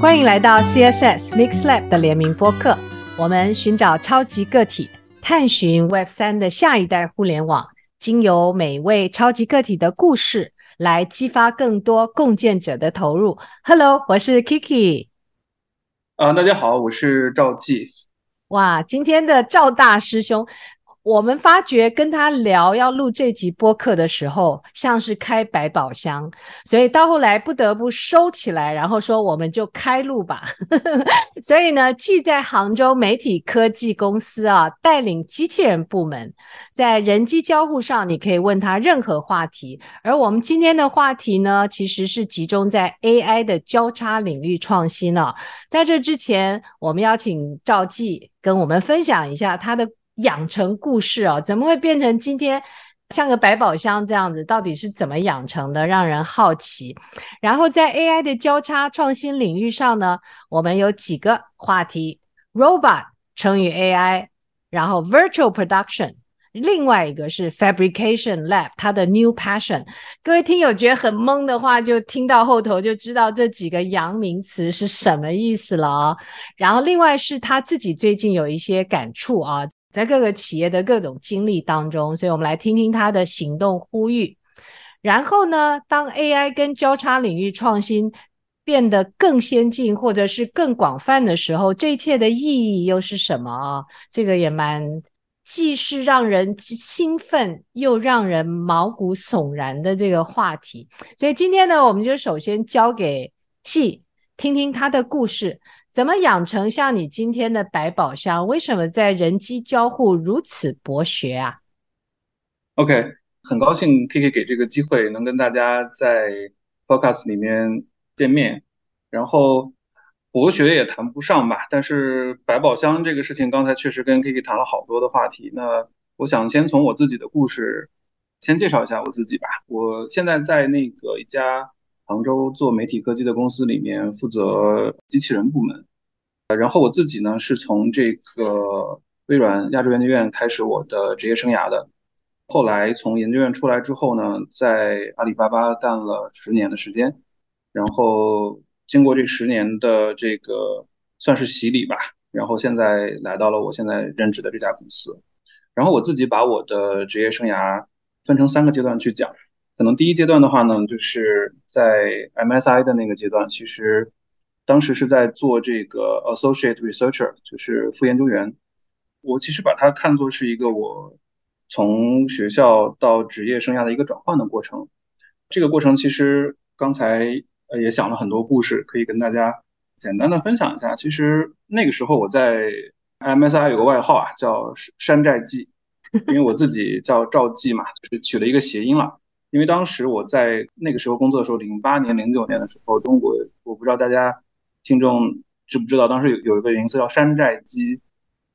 欢迎来到 CSS MixLab 的联名播客。我们寻找超级个体，探寻 Web 三的下一代互联网，经由每位超级个体的故事，来激发更多共建者的投入。Hello，我是 Kiki。啊，大家好，我是赵记。哇，今天的赵大师兄。我们发觉跟他聊要录这集播客的时候，像是开百宝箱，所以到后来不得不收起来，然后说我们就开录吧。所以呢，既在杭州媒体科技公司啊带领机器人部门，在人机交互上，你可以问他任何话题。而我们今天的话题呢，其实是集中在 AI 的交叉领域创新了啊。在这之前，我们邀请赵记跟我们分享一下他的。养成故事哦，怎么会变成今天像个百宝箱这样子？到底是怎么养成的？让人好奇。然后在 AI 的交叉创新领域上呢，我们有几个话题：Robot 乘以 AI，然后 Virtual Production，另外一个是 Fabrication Lab，它的 New Passion。各位听友觉得很懵的话，就听到后头就知道这几个洋名词是什么意思了哦。然后另外是他自己最近有一些感触啊。在各个企业的各种经历当中，所以我们来听听他的行动呼吁。然后呢，当 AI 跟交叉领域创新变得更先进或者是更广泛的时候，这一切的意义又是什么啊？这个也蛮既是让人兴奋又让人毛骨悚然的这个话题。所以今天呢，我们就首先交给 G，，听听他的故事。怎么养成像你今天的百宝箱？为什么在人机交互如此博学啊？OK，很高兴 Kiki 给这个机会能跟大家在 Podcast 里面见面。然后博学也谈不上吧，但是百宝箱这个事情，刚才确实跟 Kiki 谈了好多的话题。那我想先从我自己的故事先介绍一下我自己吧。我现在在那个一家。杭州做媒体科技的公司里面负责机器人部门，然后我自己呢是从这个微软亚洲研究院开始我的职业生涯的，后来从研究院出来之后呢，在阿里巴巴干了十年的时间，然后经过这十年的这个算是洗礼吧，然后现在来到了我现在任职的这家公司，然后我自己把我的职业生涯分成三个阶段去讲。可能第一阶段的话呢，就是在 MSI 的那个阶段，其实当时是在做这个 Associate Researcher，就是副研究员。我其实把它看作是一个我从学校到职业生涯的一个转换的过程。这个过程其实刚才也想了很多故事，可以跟大家简单的分享一下。其实那个时候我在 MSI 有个外号啊，叫山寨记，因为我自己叫赵记嘛，就是取了一个谐音了。因为当时我在那个时候工作的时候，零八年、零九年的时候，中国我不知道大家听众知不知道，当时有有一个名词叫“山寨机”，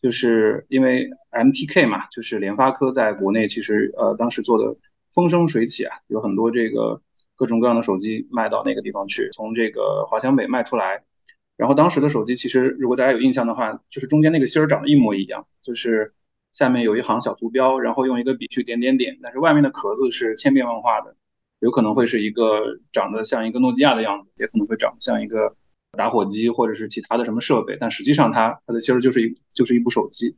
就是因为 MTK 嘛，就是联发科在国内其实呃当时做的风生水起啊，有很多这个各种各样的手机卖到那个地方去，从这个华强北卖出来，然后当时的手机其实如果大家有印象的话，就是中间那个芯儿长得一模一样，就是。下面有一行小图标，然后用一个笔去点点点，但是外面的壳子是千变万化的，有可能会是一个长得像一个诺基亚的样子，也可能会长得像一个打火机或者是其他的什么设备，但实际上它它的芯儿就是一就是一部手机。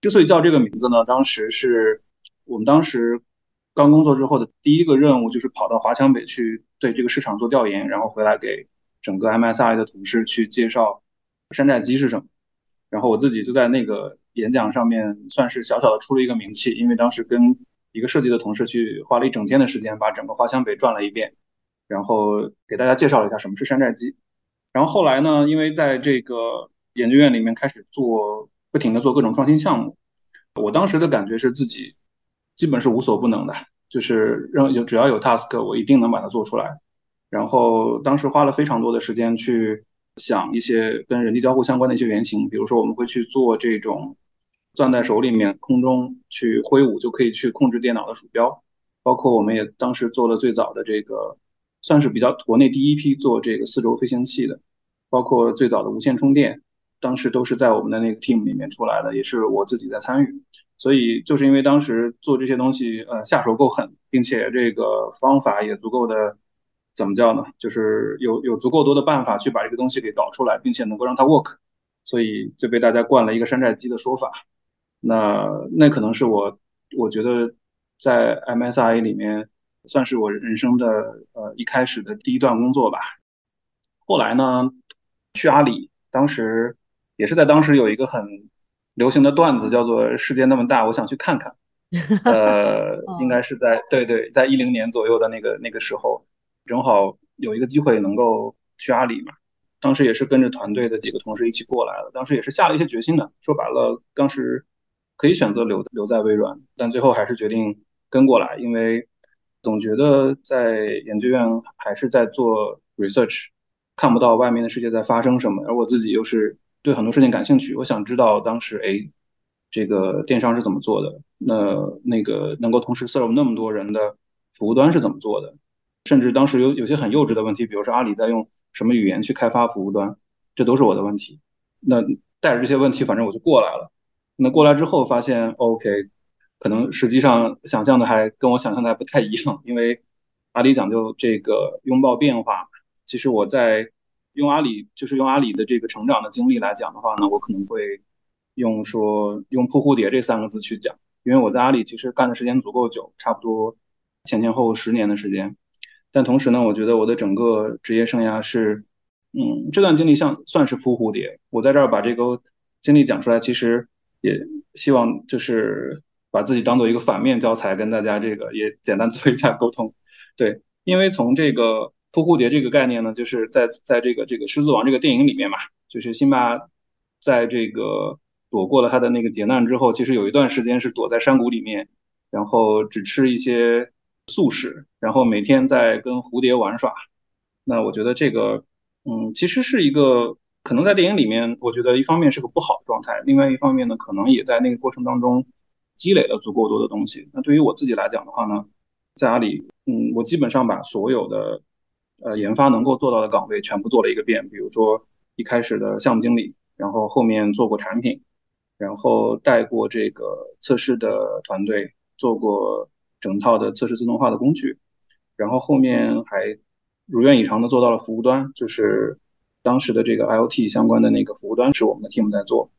之所以叫这个名字呢，当时是我们当时刚工作之后的第一个任务，就是跑到华强北去对这个市场做调研，然后回来给整个 MSI 的同事去介绍山寨机是什么，然后我自己就在那个。演讲上面算是小小的出了一个名气，因为当时跟一个设计的同事去花了一整天的时间，把整个华强北转了一遍，然后给大家介绍了一下什么是山寨机。然后后来呢，因为在这个研究院里面开始做，不停的做各种创新项目，我当时的感觉是自己基本是无所不能的，就是让有只要有 task，我一定能把它做出来。然后当时花了非常多的时间去想一些跟人机交互相关的一些原型，比如说我们会去做这种。攥在手里面，空中去挥舞就可以去控制电脑的鼠标，包括我们也当时做了最早的这个，算是比较国内第一批做这个四轴飞行器的，包括最早的无线充电，当时都是在我们的那个 team 里面出来的，也是我自己在参与。所以就是因为当时做这些东西，呃，下手够狠，并且这个方法也足够的怎么叫呢？就是有有足够多的办法去把这个东西给搞出来，并且能够让它 work，所以就被大家冠了一个山寨机的说法。那那可能是我我觉得在 MSI 里面算是我人生的呃一开始的第一段工作吧。后来呢，去阿里，当时也是在当时有一个很流行的段子，叫做“世界那么大，我想去看看 ”。呃，应该是在对对，在一零年左右的那个那个时候。正好有一个机会能够去阿里嘛，当时也是跟着团队的几个同事一起过来了，当时也是下了一些决心的。说白了，当时可以选择留留在微软，但最后还是决定跟过来，因为总觉得在研究院还是在做 research，看不到外面的世界在发生什么，而我自己又是对很多事情感兴趣，我想知道当时哎，这个电商是怎么做的，那那个能够同时 serve 那么多人的服务端是怎么做的。甚至当时有有些很幼稚的问题，比如说阿里在用什么语言去开发服务端，这都是我的问题。那带着这些问题，反正我就过来了。那过来之后发现，OK，可能实际上想象的还跟我想象的还不太一样，因为阿里讲究这个拥抱变化。其实我在用阿里，就是用阿里的这个成长的经历来讲的话呢，我可能会用说用扑蝴蝶这三个字去讲，因为我在阿里其实干的时间足够久，差不多前前后后十年的时间。但同时呢，我觉得我的整个职业生涯是，嗯，这段经历像算是扑蝴蝶。我在这儿把这个经历讲出来，其实也希望就是把自己当做一个反面教材，跟大家这个也简单 做一下沟通。对，因为从这个扑蝴蝶这个概念呢，就是在在这个这个狮子王这个电影里面嘛，就是辛巴在这个躲过了他的那个劫难之后，其实有一段时间是躲在山谷里面，然后只吃一些。素食，然后每天在跟蝴蝶玩耍，那我觉得这个，嗯，其实是一个可能在电影里面，我觉得一方面是个不好的状态，另外一方面呢，可能也在那个过程当中积累了足够多的东西。那对于我自己来讲的话呢，在阿里，嗯，我基本上把所有的呃研发能够做到的岗位全部做了一个遍，比如说一开始的项目经理，然后后面做过产品，然后带过这个测试的团队，做过。整套的测试自动化的工具，然后后面还如愿以偿的做到了服务端，就是当时的这个 IoT 相关的那个服务端是我们的 team 在做，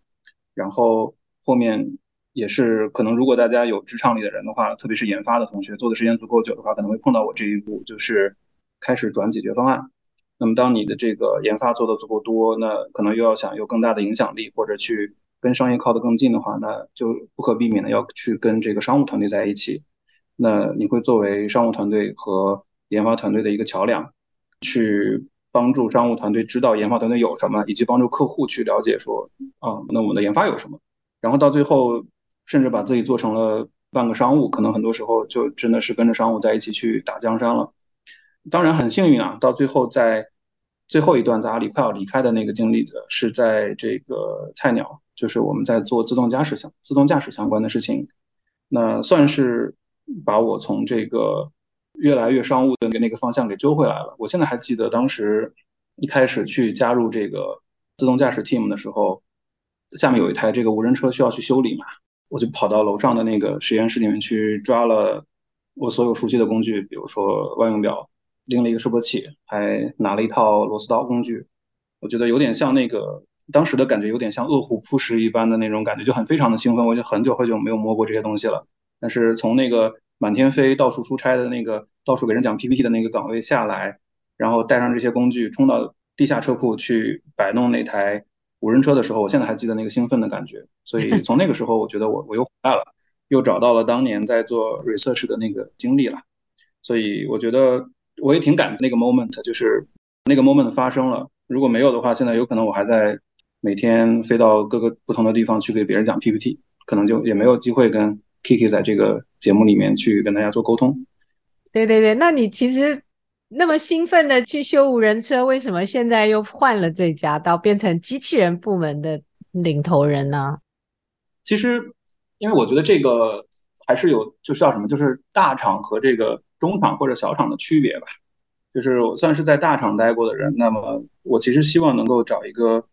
然后后面也是可能如果大家有职场里的人的话，特别是研发的同学做的时间足够久的话，可能会碰到我这一步，就是开始转解决方案。那么当你的这个研发做的足够多，那可能又要想有更大的影响力，或者去跟商业靠得更近的话，那就不可避免的要去跟这个商务团队在一起。那你会作为商务团队和研发团队的一个桥梁，去帮助商务团队知道研发团队有什么，以及帮助客户去了解说，啊，那我们的研发有什么，然后到最后，甚至把自己做成了半个商务，可能很多时候就真的是跟着商务在一起去打江山了。当然很幸运啊，到最后在最后一段在阿里快要离开的那个经历的是在这个菜鸟，就是我们在做自动驾驶相自动驾驶相关的事情，那算是。把我从这个越来越商务的那个方向给揪回来了。我现在还记得当时一开始去加入这个自动驾驶 team 的时候，下面有一台这个无人车需要去修理嘛，我就跑到楼上的那个实验室里面去抓了我所有熟悉的工具，比如说万用表，拎了一个示波器，还拿了一套螺丝刀工具。我觉得有点像那个当时的感觉，有点像饿虎扑食一般的那种感觉，就很非常的兴奋。我就很久很久没有摸过这些东西了。但是从那个满天飞、到处出差的那个、到处给人讲 PPT 的那个岗位下来，然后带上这些工具冲到地下车库去摆弄那台无人车的时候，我现在还记得那个兴奋的感觉。所以 从那个时候，我觉得我我又回来了，又找到了当年在做 research 的那个经历了。所以我觉得我也挺感激那个 moment，就是那个 moment 发生了。如果没有的话，现在有可能我还在每天飞到各个不同的地方去给别人讲 PPT，可能就也没有机会跟。Kiki 在这个节目里面去跟大家做沟通。对对对，那你其实那么兴奋的去修无人车，为什么现在又换了这家，到变成机器人部门的领头人呢？其实，因为我觉得这个还是有，就是叫什么，就是大厂和这个中厂或者小厂的区别吧。就是我算是在大厂待过的人，那么我其实希望能够找一个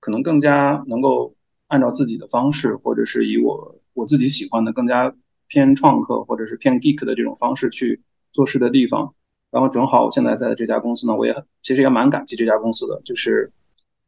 可能更加能够按照自己的方式，或者是以我。我自己喜欢的更加偏创客或者是偏 geek 的这种方式去做事的地方，然后正好我现在在这家公司呢，我也其实也蛮感激这家公司的，就是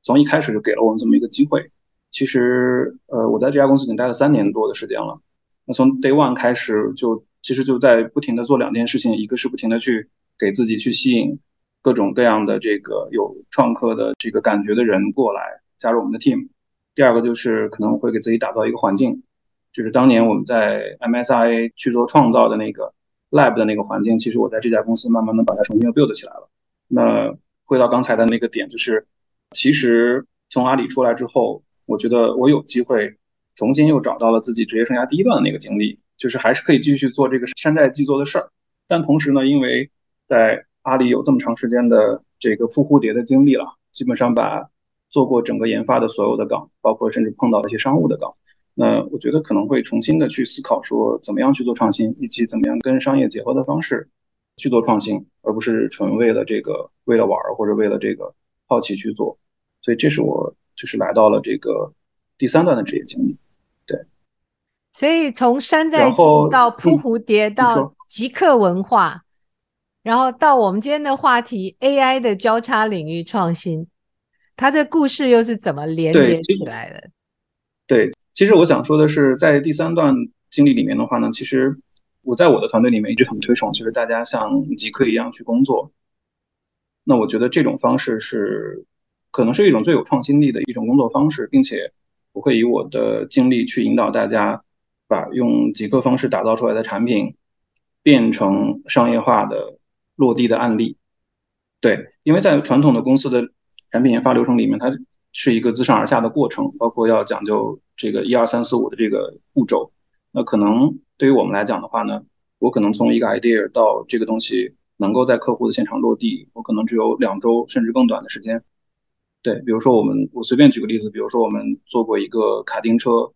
从一开始就给了我们这么一个机会。其实呃，我在这家公司已经待了三年多的时间了。那从 day one 开始就其实就在不停的做两件事情，一个是不停的去给自己去吸引各种各样的这个有创客的这个感觉的人过来加入我们的 team。第二个就是可能会给自己打造一个环境，就是当年我们在 MSIA 去做创造的那个 lab 的那个环境，其实我在这家公司慢慢的把它重新又 build 起来了。那回到刚才的那个点，就是其实从阿里出来之后，我觉得我有机会重新又找到了自己职业生涯第一段的那个经历，就是还是可以继续做这个山寨机做的事儿，但同时呢，因为在阿里有这么长时间的这个扑蝴蝶的经历了，基本上把做过整个研发的所有的岗，包括甚至碰到一些商务的岗，那我觉得可能会重新的去思考说，怎么样去做创新，以及怎么样跟商业结合的方式去做创新，而不是纯为了这个为了玩儿或者为了这个好奇去做。所以这是我就是来到了这个第三段的职业经历。对，所以从山寨机到扑蝴蝶到极客文化，然后到我们今天的话题 AI 的交叉领域创新。它这故事又是怎么连接起来的？对，其实我想说的是，在第三段经历里面的话呢，其实我在我的团队里面一直很推崇，就是大家像极客一样去工作。那我觉得这种方式是可能是一种最有创新力的一种工作方式，并且我会以我的经历去引导大家，把用极客方式打造出来的产品变成商业化的落地的案例。对，因为在传统的公司的。产品研发流程里面，它是一个自上而下的过程，包括要讲究这个一二三四五的这个步骤。那可能对于我们来讲的话呢，我可能从一个 idea 到这个东西能够在客户的现场落地，我可能只有两周甚至更短的时间。对，比如说我们，我随便举个例子，比如说我们做过一个卡丁车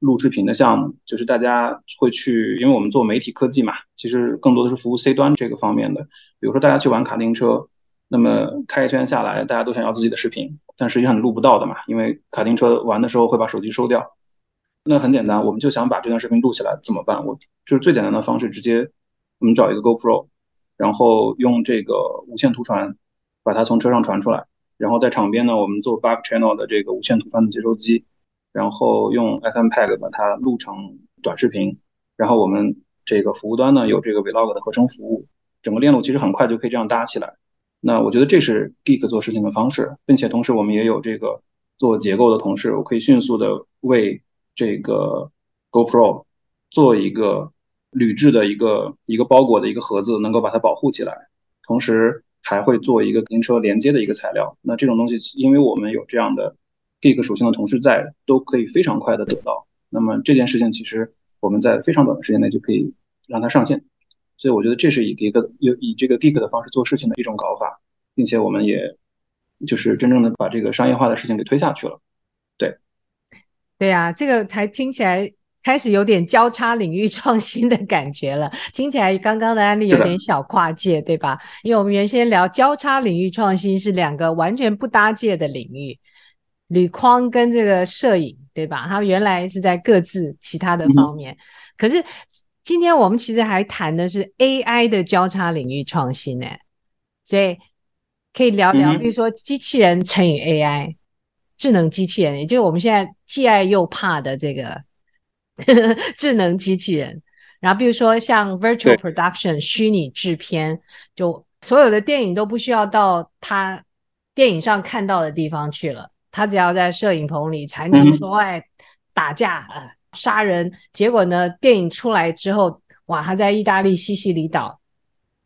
录视频的项目，就是大家会去，因为我们做媒体科技嘛，其实更多的是服务 C 端这个方面的。比如说大家去玩卡丁车。那么开一圈下来，大家都想要自己的视频，但实际上你录不到的嘛，因为卡丁车玩的时候会把手机收掉。那很简单，我们就想把这段视频录起来，怎么办？我就是最简单的方式，直接我们找一个 GoPro，然后用这个无线图传把它从车上传出来，然后在场边呢，我们做 back channel 的这个无线图传的接收机，然后用 FMPEG 把它录成短视频，然后我们这个服务端呢有这个 Vlog 的合成服务，整个链路其实很快就可以这样搭起来。那我觉得这是 Geek 做事情的方式，并且同时我们也有这个做结构的同事，我可以迅速的为这个 GoPro 做一个铝制的一个一个包裹的一个盒子，能够把它保护起来，同时还会做一个跟车连接的一个材料。那这种东西，因为我们有这样的 Geek 属性的同事在，都可以非常快的得到。那么这件事情其实我们在非常短的时间内就可以让它上线。所以我觉得这是以一个以以这个 geek 的方式做事情的一种搞法，并且我们也就是真正的把这个商业化的事情给推下去了。对，对呀，这个才听起来开始有点交叉领域创新的感觉了。听起来刚刚的案例有点小跨界，对吧？因为我们原先聊交叉领域创新是两个完全不搭界的领域，铝框跟这个摄影，对吧？它原来是在各自其他的方面，嗯、可是。今天我们其实还谈的是 AI 的交叉领域创新呢，所以可以聊聊，比如说机器人乘以 AI，智能机器人，也就是我们现在既爱又怕的这个 智能机器人。然后比如说像 Virtual Production 虚拟制片，就所有的电影都不需要到他电影上看到的地方去了，他只要在摄影棚里才能说爱打架啊。杀人，结果呢？电影出来之后，哇，他在意大利西西里岛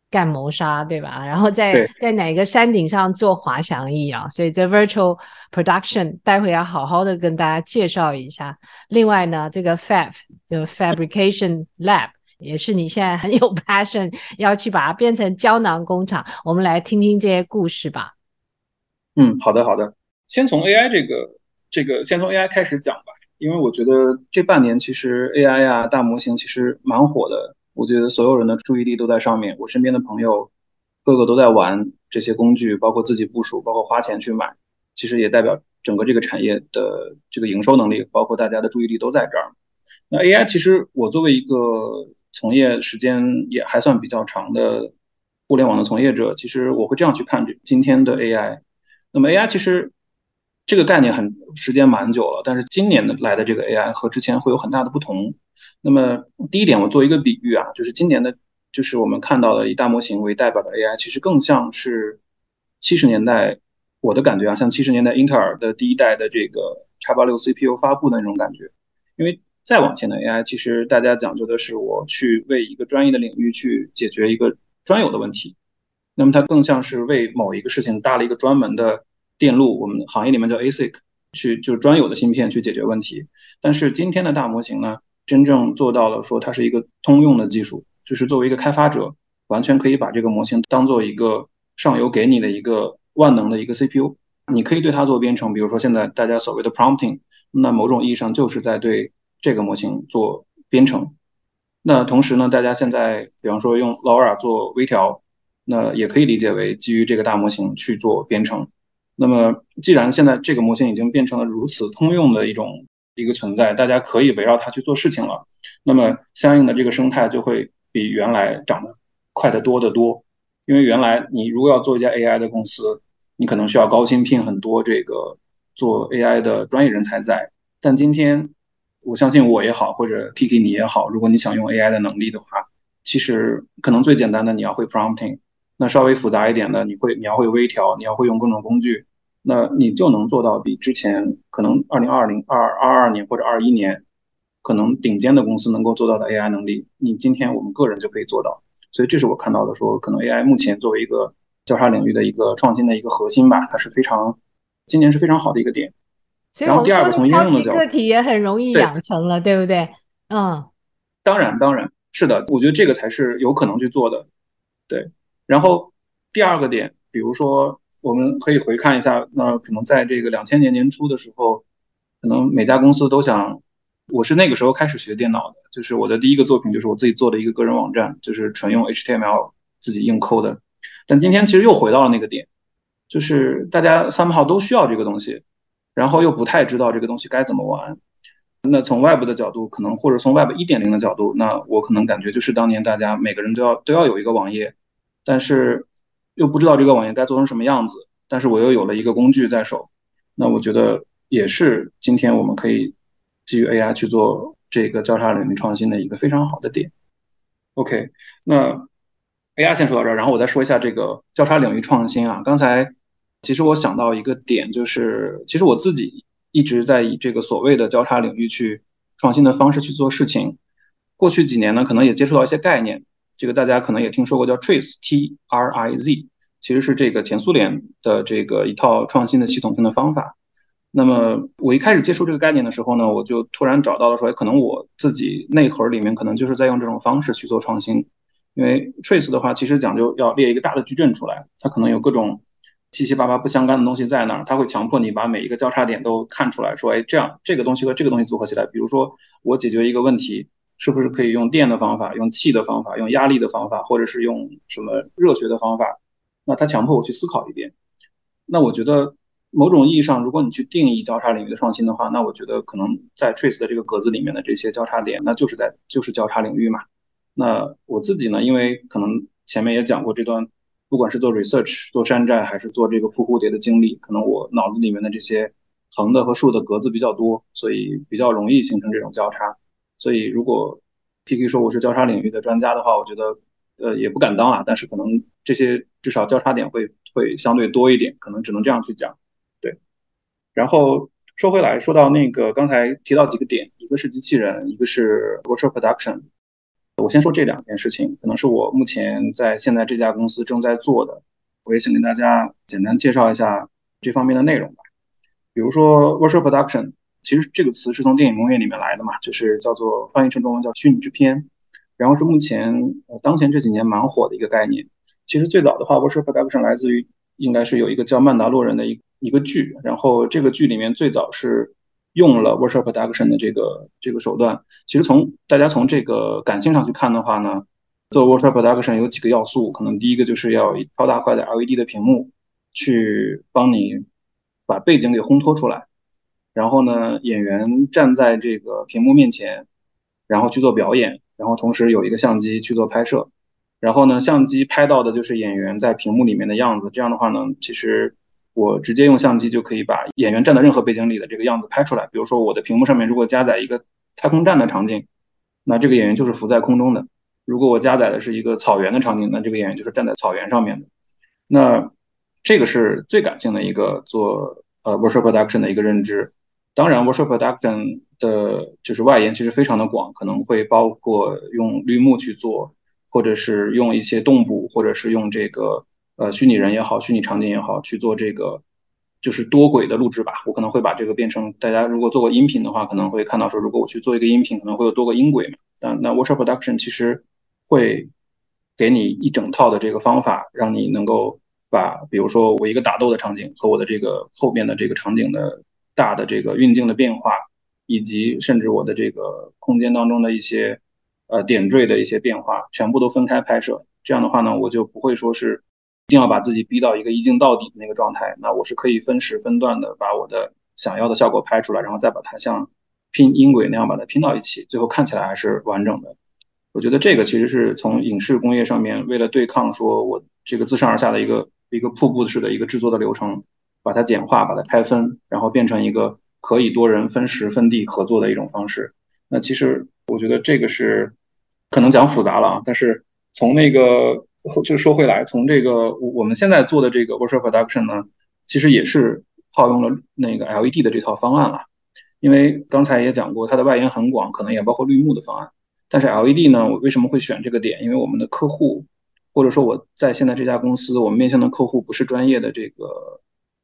干谋杀，对吧？然后在在哪个山顶上做滑翔翼啊？所以这 virtual production 待会要好好的跟大家介绍一下。另外呢，这个 fab 就 fabrication lab 也是你现在很有 passion 要去把它变成胶囊工厂。我们来听听这些故事吧。嗯，好的，好的。先从 AI 这个这个，先从 AI 开始讲吧。因为我觉得这半年其实 AI 啊，大模型其实蛮火的，我觉得所有人的注意力都在上面。我身边的朋友个个都在玩这些工具，包括自己部署，包括花钱去买，其实也代表整个这个产业的这个营收能力，包括大家的注意力都在这儿。那 AI 其实我作为一个从业时间也还算比较长的互联网的从业者，其实我会这样去看这今天的 AI。那么 AI 其实这个概念很时间蛮久了，但是今年的来的这个 AI 和之前会有很大的不同。那么第一点，我做一个比喻啊，就是今年的，就是我们看到的以大模型为代表的 AI，其实更像是七十年代，我的感觉啊，像七十年代英特尔的第一代的这个 X86 CPU 发布的那种感觉。因为再往前的 AI，其实大家讲究的是我去为一个专业的领域去解决一个专有的问题，那么它更像是为某一个事情搭了一个专门的电路，我们行业里面叫 ASIC，去就是专有的芯片去解决问题。但是今天的大模型呢？真正做到了，说它是一个通用的技术，就是作为一个开发者，完全可以把这个模型当做一个上游给你的一个万能的一个 CPU，你可以对它做编程。比如说现在大家所谓的 prompting，那某种意义上就是在对这个模型做编程。那同时呢，大家现在比方说用 LoRa 做微调，那也可以理解为基于这个大模型去做编程。那么既然现在这个模型已经变成了如此通用的一种。一个存在，大家可以围绕它去做事情了，那么相应的这个生态就会比原来长得快得多得多。因为原来你如果要做一家 AI 的公司，你可能需要高薪聘很多这个做 AI 的专业人才在，但今天我相信我也好，或者 Kiki 你也好，如果你想用 AI 的能力的话，其实可能最简单的你要会 prompting，那稍微复杂一点的你会你要会微调，你要会用各种工具。那你就能做到比之前可能二零二零二二二年或者二一年，可能顶尖的公司能够做到的 AI 能力，你今天我们个人就可以做到。所以这是我看到的，说可能 AI 目前作为一个交叉领域的一个创新的一个核心吧，它是非常今年是非常好的一个点。然后第二个从应用的角度，个体也很容易养成了，对，对不对？嗯，当然当然是的，我觉得这个才是有可能去做的。对，然后第二个点，比如说。我们可以回看一下，那可能在这个两千年年初的时候，可能每家公司都想，我是那个时候开始学电脑的，就是我的第一个作品就是我自己做的一个个人网站，就是纯用 HTML 自己硬抠的。但今天其实又回到了那个点，就是大家 somehow 都需要这个东西，然后又不太知道这个东西该怎么玩。那从 Web 的角度，可能或者从 Web 一点零的角度，那我可能感觉就是当年大家每个人都要都要有一个网页，但是。又不知道这个网页该做成什么样子，但是我又有了一个工具在手，那我觉得也是今天我们可以基于 AI 去做这个交叉领域创新的一个非常好的点。OK，那 AI 先说到这儿，然后我再说一下这个交叉领域创新啊。刚才其实我想到一个点，就是其实我自己一直在以这个所谓的交叉领域去创新的方式去做事情。过去几年呢，可能也接触到一些概念。这个大家可能也听说过，叫 Triz T R I Z，其实是这个前苏联的这个一套创新的系统性的方法。那么我一开始接触这个概念的时候呢，我就突然找到了说，可能我自己内核里面可能就是在用这种方式去做创新。因为 Triz 的话，其实讲究要列一个大的矩阵出来，它可能有各种七七八八不相干的东西在那儿，它会强迫你把每一个交叉点都看出来，说，哎，这样这个东西和这个东西组合起来，比如说我解决一个问题。是不是可以用电的方法，用气的方法，用压力的方法，或者是用什么热学的方法？那他强迫我去思考一遍。那我觉得某种意义上，如果你去定义交叉领域的创新的话，那我觉得可能在 Trace 的这个格子里面的这些交叉点，那就是在就是交叉领域嘛。那我自己呢，因为可能前面也讲过这段，不管是做 research 做山寨还是做这个扑蝴蝶的经历，可能我脑子里面的这些横的和竖的格子比较多，所以比较容易形成这种交叉。所以，如果 PK 说我是交叉领域的专家的话，我觉得，呃，也不敢当啊。但是可能这些至少交叉点会会相对多一点，可能只能这样去讲。对。然后说回来，说到那个刚才提到几个点，一个是机器人，一个是 virtual production。我先说这两件事情，可能是我目前在现在这家公司正在做的。我也想跟大家简单介绍一下这方面的内容吧。比如说 virtual production。其实这个词是从电影工业里面来的嘛，就是叫做翻译成中文叫虚拟制片，然后是目前呃当前这几年蛮火的一个概念。其实最早的话，virtual production 来自于应该是有一个叫曼达洛人的一一个剧，然后这个剧里面最早是用了 virtual production 的这个这个手段。其实从大家从这个感性上去看的话呢，做 virtual production 有几个要素，可能第一个就是要超大块的 LED 的屏幕去帮你把背景给烘托出来。然后呢，演员站在这个屏幕面前，然后去做表演，然后同时有一个相机去做拍摄。然后呢，相机拍到的就是演员在屏幕里面的样子。这样的话呢，其实我直接用相机就可以把演员站在任何背景里的这个样子拍出来。比如说我的屏幕上面如果加载一个太空站的场景，那这个演员就是浮在空中的；如果我加载的是一个草原的场景，那这个演员就是站在草原上面的。那这个是最感性的一个做呃 virtual production 的一个认知。当然，virtual production 的就是外延其实非常的广，可能会包括用绿幕去做，或者是用一些动捕，或者是用这个呃虚拟人也好，虚拟场景也好去做这个就是多轨的录制吧。我可能会把这个变成大家如果做过音频的话，可能会看到说，如果我去做一个音频，可能会有多个音轨嘛。但那 virtual production 其实会给你一整套的这个方法，让你能够把比如说我一个打斗的场景和我的这个后边的这个场景的。大的这个运镜的变化，以及甚至我的这个空间当中的一些呃点缀的一些变化，全部都分开拍摄。这样的话呢，我就不会说是一定要把自己逼到一个一镜到底的那个状态。那我是可以分时分段的把我的想要的效果拍出来，然后再把它像拼音轨那样把它拼到一起，最后看起来还是完整的。我觉得这个其实是从影视工业上面为了对抗说我这个自上而下的一个一个瀑布式的一个制作的流程。把它简化，把它拆分，然后变成一个可以多人分时分地合作的一种方式。那其实我觉得这个是可能讲复杂了啊，但是从那个就说回来，从这个我们现在做的这个 virtual production 呢，其实也是套用了那个 LED 的这套方案了。因为刚才也讲过，它的外延很广，可能也包括绿幕的方案。但是 LED 呢，我为什么会选这个点？因为我们的客户，或者说我在现在这家公司，我们面向的客户不是专业的这个。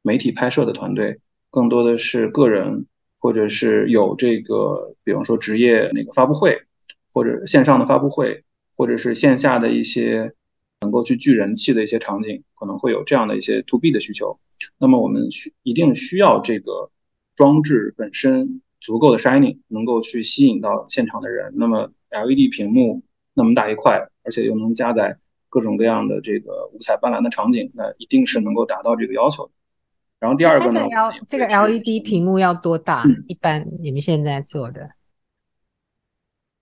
媒体拍摄的团队更多的是个人，或者是有这个，比方说职业那个发布会，或者线上的发布会，或者是线下的一些能够去聚人气的一些场景，可能会有这样的一些 to B 的需求。那么我们需一定需要这个装置本身足够的 shining，能够去吸引到现场的人。那么 LED 屏幕那么大一块，而且又能加载各种各样的这个五彩斑斓的场景，那一定是能够达到这个要求的。然后第二个呢，这个 LED 屏幕要多大？嗯，一般你们现在做的？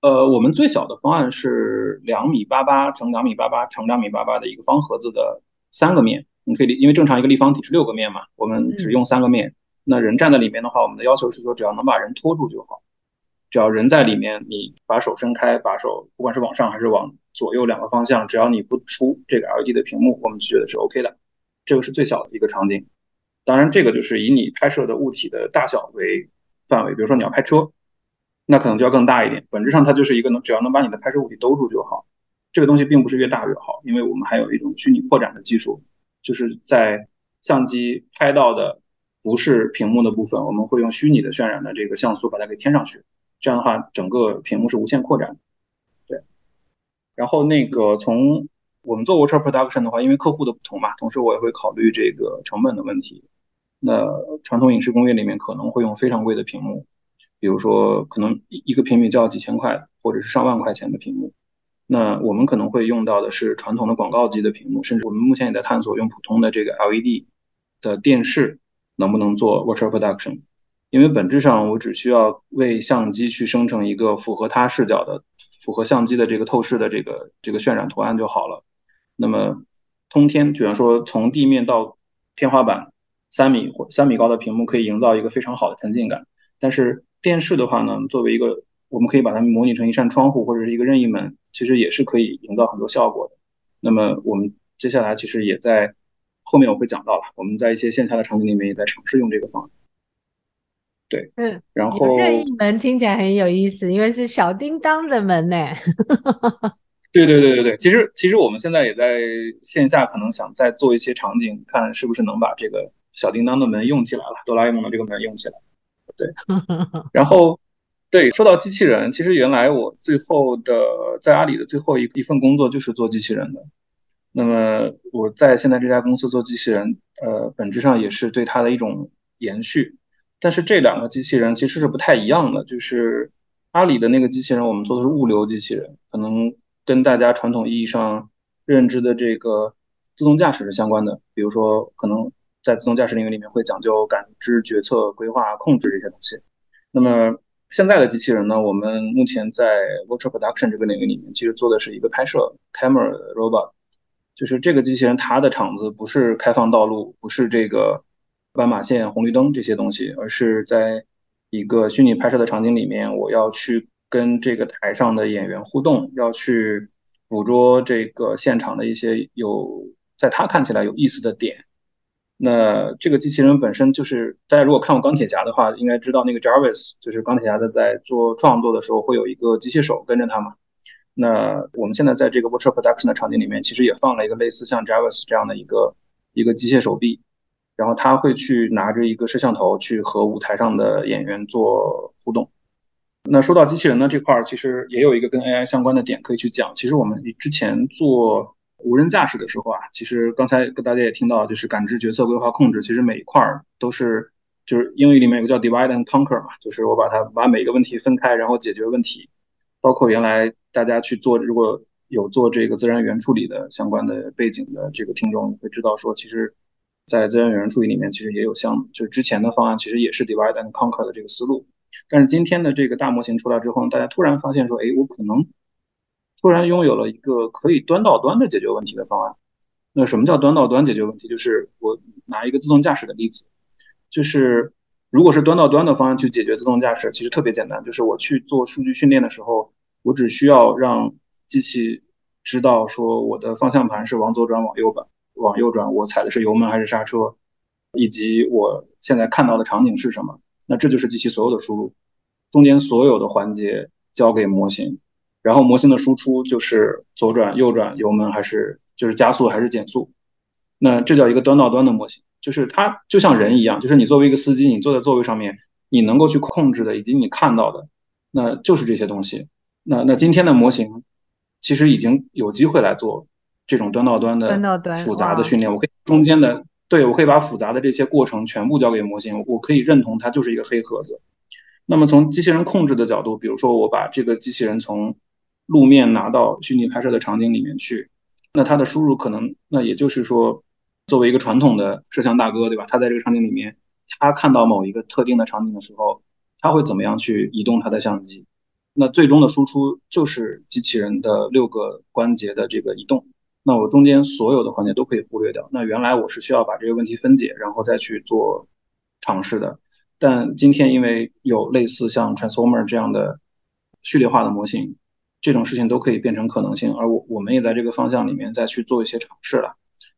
呃，我们最小的方案是两米八八乘两米八八乘两米八八的一个方盒子的三个面。你可以，因为正常一个立方体是六个面嘛，我们只用三个面。嗯。那人站在里面的话，我们的要求是说，只要能把人托住就好。只要人在里面，你把手伸开，把手不管是往上还是往左右两个方向，只要你不出这个 LED 的屏幕，我们就觉得是 OK 的。这个是最小的一个场景。当然，这个就是以你拍摄的物体的大小为范围。比如说你要拍车，那可能就要更大一点。本质上它就是一个能，只要能把你的拍摄物体兜住就好。这个东西并不是越大越好，因为我们还有一种虚拟扩展的技术，就是在相机拍到的不是屏幕的部分，我们会用虚拟的渲染的这个像素把它给添上去。这样的话，整个屏幕是无限扩展。对。然后那个从我们做 virtual production 的话，因为客户的不同嘛，同时我也会考虑这个成本的问题。那传统影视工业里面可能会用非常贵的屏幕，比如说可能一一个平米就要几千块，或者是上万块钱的屏幕。那我们可能会用到的是传统的广告机的屏幕，甚至我们目前也在探索用普通的这个 LED 的电视能不能做 virtual production。因为本质上我只需要为相机去生成一个符合它视角的、符合相机的这个透视的这个这个渲染图案就好了。那么通天，比方说从地面到天花板。三米或三米高的屏幕可以营造一个非常好的沉浸感，但是电视的话呢，作为一个，我们可以把它们模拟成一扇窗户或者是一个任意门，其实也是可以营造很多效果的。那么我们接下来其实也在后面我会讲到了，我们在一些线下的场景里面也在尝试用这个方案。对，嗯，然后任意门听起来很有意思，因为是小叮当的门呢。对对对对对，其实其实我们现在也在线下可能想再做一些场景，看是不是能把这个。小叮当的门用起来了，哆啦 A 梦的这个门用起来，对。然后，对，说到机器人，其实原来我最后的在阿里的最后一一份工作就是做机器人的。那么我在现在这家公司做机器人，呃，本质上也是对它的一种延续。但是这两个机器人其实是不太一样的，就是阿里的那个机器人，我们做的是物流机器人，可能跟大家传统意义上认知的这个自动驾驶是相关的，比如说可能。在自动驾驶领域里面会讲究感知、决策、规划、控制这些东西。那么现在的机器人呢，我们目前在 virtual production 这个领域里面，其实做的是一个拍摄 camera robot，就是这个机器人它的场子不是开放道路，不是这个斑马线、红绿灯这些东西，而是在一个虚拟拍摄的场景里面，我要去跟这个台上的演员互动，要去捕捉这个现场的一些有在他看起来有意思的点。那这个机器人本身就是，大家如果看过钢铁侠的话，应该知道那个 Jarvis，就是钢铁侠的在做创作的时候会有一个机械手跟着他嘛。那我们现在在这个 virtual production 的场景里面，其实也放了一个类似像 Jarvis 这样的一个一个机械手臂，然后他会去拿着一个摄像头去和舞台上的演员做互动。那说到机器人呢这块儿，其实也有一个跟 AI 相关的点可以去讲。其实我们之前做无人驾驶的时候啊，其实刚才跟大家也听到，就是感知、决策、规划、控制，其实每一块儿都是，就是英语里面有个叫 divide and conquer 嘛，就是我把它把每个问题分开，然后解决问题。包括原来大家去做，如果有做这个自然语言处理的相关的背景的这个听众会知道说，其实，在自然语言处理里面，其实也有像就是之前的方案，其实也是 divide and conquer 的这个思路。但是今天的这个大模型出来之后，大家突然发现说，哎，我可能。突然拥有了一个可以端到端的解决问题的方案。那什么叫端到端解决问题？就是我拿一个自动驾驶的例子，就是如果是端到端的方案去解决自动驾驶，其实特别简单。就是我去做数据训练的时候，我只需要让机器知道说我的方向盘是往左转、往右转、往右转，我踩的是油门还是刹车，以及我现在看到的场景是什么。那这就是机器所有的输入，中间所有的环节交给模型。然后模型的输出就是左转、右转、油门还是就是加速还是减速，那这叫一个端到端的模型，就是它就像人一样，就是你作为一个司机，你坐在座位上面，你能够去控制的以及你看到的，那就是这些东西。那那今天的模型其实已经有机会来做这种端到端的复杂的训练，我可以中间的，对，我可以把复杂的这些过程全部交给模型，我可以认同它就是一个黑盒子。那么从机器人控制的角度，比如说我把这个机器人从路面拿到虚拟拍摄的场景里面去，那它的输入可能，那也就是说，作为一个传统的摄像大哥，对吧？他在这个场景里面，他看到某一个特定的场景的时候，他会怎么样去移动他的相机？那最终的输出就是机器人的六个关节的这个移动。那我中间所有的环节都可以忽略掉。那原来我是需要把这个问题分解，然后再去做尝试的。但今天因为有类似像 Transformer 这样的序列化的模型。这种事情都可以变成可能性，而我我们也在这个方向里面再去做一些尝试了。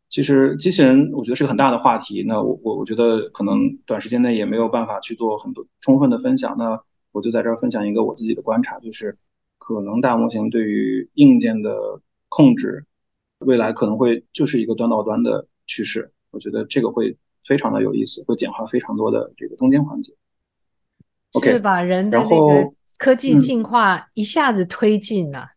其实机器人我觉得是个很大的话题，那我我我觉得可能短时间内也没有办法去做很多充分的分享。那我就在这儿分享一个我自己的观察，就是可能大模型对于硬件的控制，未来可能会就是一个端到端的趋势。我觉得这个会非常的有意思，会简化非常多的这个中间环节。OK，是把人的这个。科技进化一下子推进了，嗯、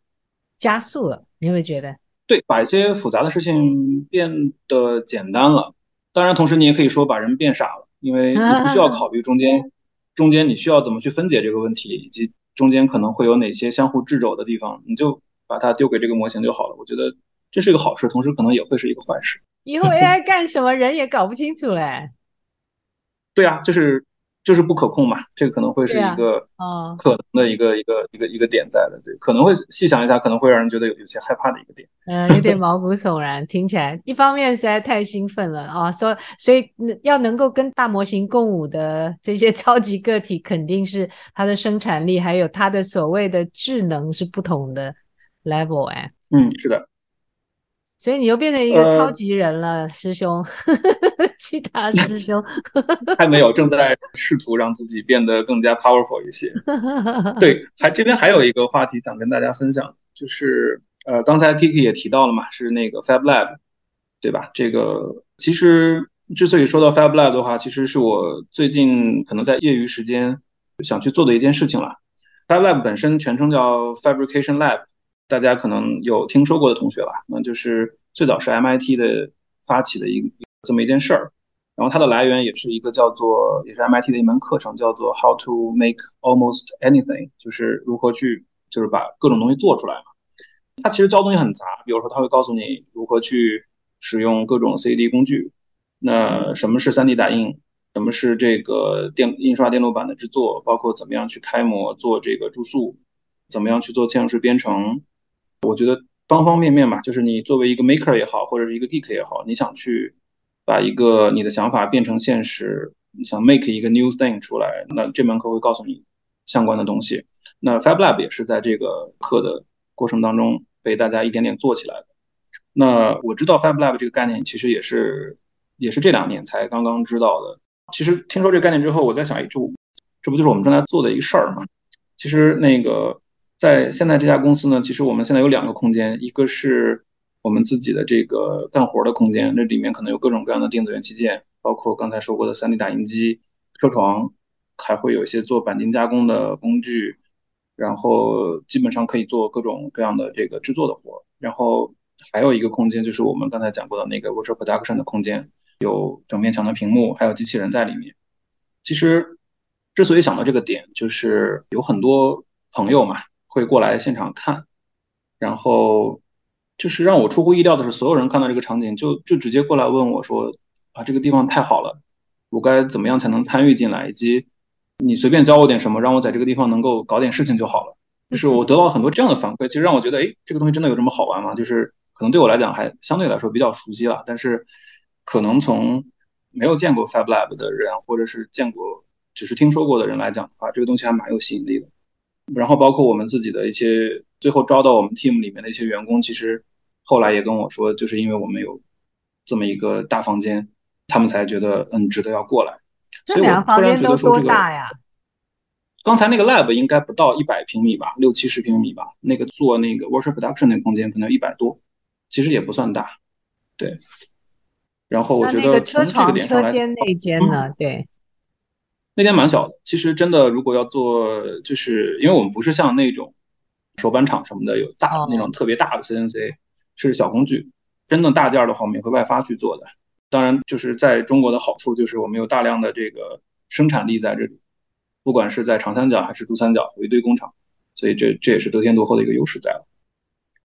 加速了，你会觉得？对，把一些复杂的事情变得简单了。当然，同时你也可以说把人变傻了，因为你不需要考虑中间，中间你需要怎么去分解这个问题，以及中间可能会有哪些相互掣肘的地方，你就把它丢给这个模型就好了。我觉得这是一个好事，同时可能也会是一个坏事。以后 AI 干什么，人也搞不清楚嘞。对啊，就是。就是不可控嘛，这个可能会是一个可能的一个、一个一个一个点在的，对，可能会细想一下，可能会让人觉得有有些害怕的一个点。嗯、呃，有点毛骨悚然，听起来一方面实在太兴奋了啊，所以所以要能够跟大模型共舞的这些 超级个体，肯定是它的生产力还有它的所谓的智能是不同的 level 哎。嗯，是的。所以你又变成一个超级人了，呃、师兄，其他师兄 还没有，正在试图让自己变得更加 powerful 一些。对，还这边还有一个话题想跟大家分享，就是呃，刚才 Kiki 也提到了嘛，是那个 Fab Lab，对吧？这个其实之所以说到 Fab Lab 的话，其实是我最近可能在业余时间想去做的一件事情了。Fab Lab 本身全称叫 Fabrication Lab。大家可能有听说过的同学吧，那就是最早是 MIT 的发起的一这么一件事儿，然后它的来源也是一个叫做也是 MIT 的一门课程，叫做 How to Make Almost Anything，就是如何去就是把各种东西做出来嘛。它其实教东西很杂，比如说它会告诉你如何去使用各种 CAD 工具，那什么是 3D 打印，什么是这个电印刷电路板的制作，包括怎么样去开模做这个注塑，怎么样去做嵌入式编程。我觉得方方面面嘛，就是你作为一个 maker 也好，或者是一个 geek 也好，你想去把一个你的想法变成现实，你想 make 一个 new thing 出来，那这门课会告诉你相关的东西。那 Fab Lab 也是在这个课的过程当中被大家一点点做起来的。那我知道 Fab Lab 这个概念，其实也是也是这两年才刚刚知道的。其实听说这概念之后，我在想，哎，这这不就是我们正在做的一个事儿吗？其实那个在现在这家公司呢，其实我们现在有两个空间，一个是我们自己的这个干活的空间，那里面可能有各种各样的电子元器件，包括刚才说过的 3D 打印机、车床，还会有一些做钣金加工的工具，然后基本上可以做各种各样的这个制作的活。然后还有一个空间就是我们刚才讲过的那个 Virtual Production 的空间。有整面墙的屏幕，还有机器人在里面。其实，之所以想到这个点，就是有很多朋友嘛会过来现场看，然后就是让我出乎意料的是，所有人看到这个场景就就直接过来问我说：“啊，这个地方太好了，我该怎么样才能参与进来？以及你随便教我点什么，让我在这个地方能够搞点事情就好了。”就是我得到很多这样的反馈，其实让我觉得，哎，这个东西真的有这么好玩吗？就是可能对我来讲还相对来说比较熟悉了，但是。可能从没有见过 Fab Lab 的人，或者是见过只是听说过的人来讲的话，这个东西还蛮有吸引力的。然后包括我们自己的一些最后招到我们 team 里面的一些员工，其实后来也跟我说，就是因为我们有这么一个大房间，他们才觉得嗯值得要过来。这两个房间都多大呀？刚才那个 lab 应该不到一百平米吧，六七十平米吧。那个做那个 Virtual Production 那个空间可能一百多，其实也不算大，对。然后我觉得从这个点上来，车间那间呢？对，那天蛮小的。其实真的，如果要做，就是因为我们不是像那种手板厂什么的有大那种特别大的 CNC，是小工具。真的大件的话，我们也会外发去做的。当然，就是在中国的好处就是我们有大量的这个生产力在这里，不管是在长三角还是珠三角，有一堆工厂，所以这这也是得天独厚的一个优势在了。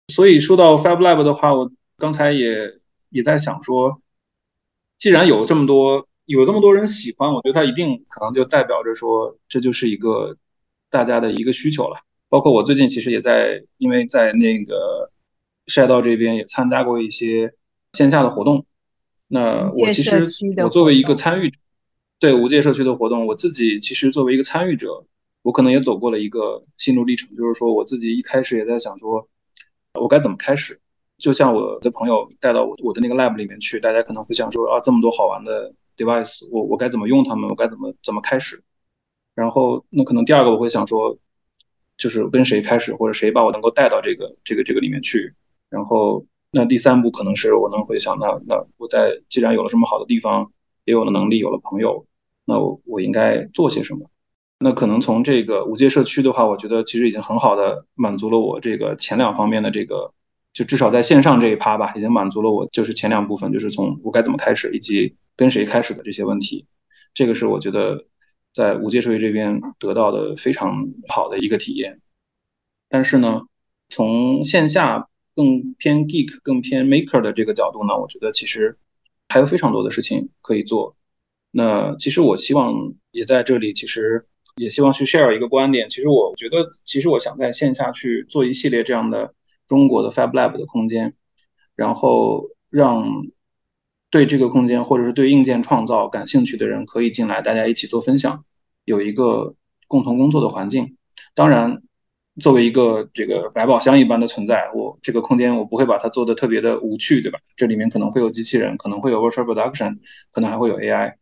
所以说到 Fab Lab 的话，我刚才也也在想说。既然有这么多有这么多人喜欢，我觉得它一定可能就代表着说，这就是一个大家的一个需求了。包括我最近其实也在，因为在那个赛道这边也参加过一些线下的活动。那我其实我作为一个参与者，对无界社区的活动，我自己其实作为一个参与者，我可能也走过了一个心路历程，就是说我自己一开始也在想说，我该怎么开始。就像我的朋友带到我我的那个 lab 里面去，大家可能会想说啊，这么多好玩的 device，我我该怎么用它们？我该怎么怎么开始？然后那可能第二个我会想说，就是跟谁开始，或者谁把我能够带到这个这个这个里面去。然后那第三步可能是我能会想，那那我在既然有了这么好的地方，也有了能力，有了朋友，那我我应该做些什么？那可能从这个无界社区的话，我觉得其实已经很好的满足了我这个前两方面的这个。就至少在线上这一趴吧，已经满足了我，就是前两部分，就是从我该怎么开始，以及跟谁开始的这些问题。这个是我觉得在无界社区这边得到的非常好的一个体验。但是呢，从线下更偏 geek、更偏 maker 的这个角度呢，我觉得其实还有非常多的事情可以做。那其实我希望也在这里，其实也希望去 share 一个观点。其实我觉得，其实我想在线下去做一系列这样的。中国的 Fab Lab 的空间，然后让对这个空间或者是对硬件创造感兴趣的人可以进来，大家一起做分享，有一个共同工作的环境。当然，作为一个这个百宝箱一般的存在，我这个空间我不会把它做得特别的无趣，对吧？这里面可能会有机器人，可能会有 Virtual Production，可能还会有 AI。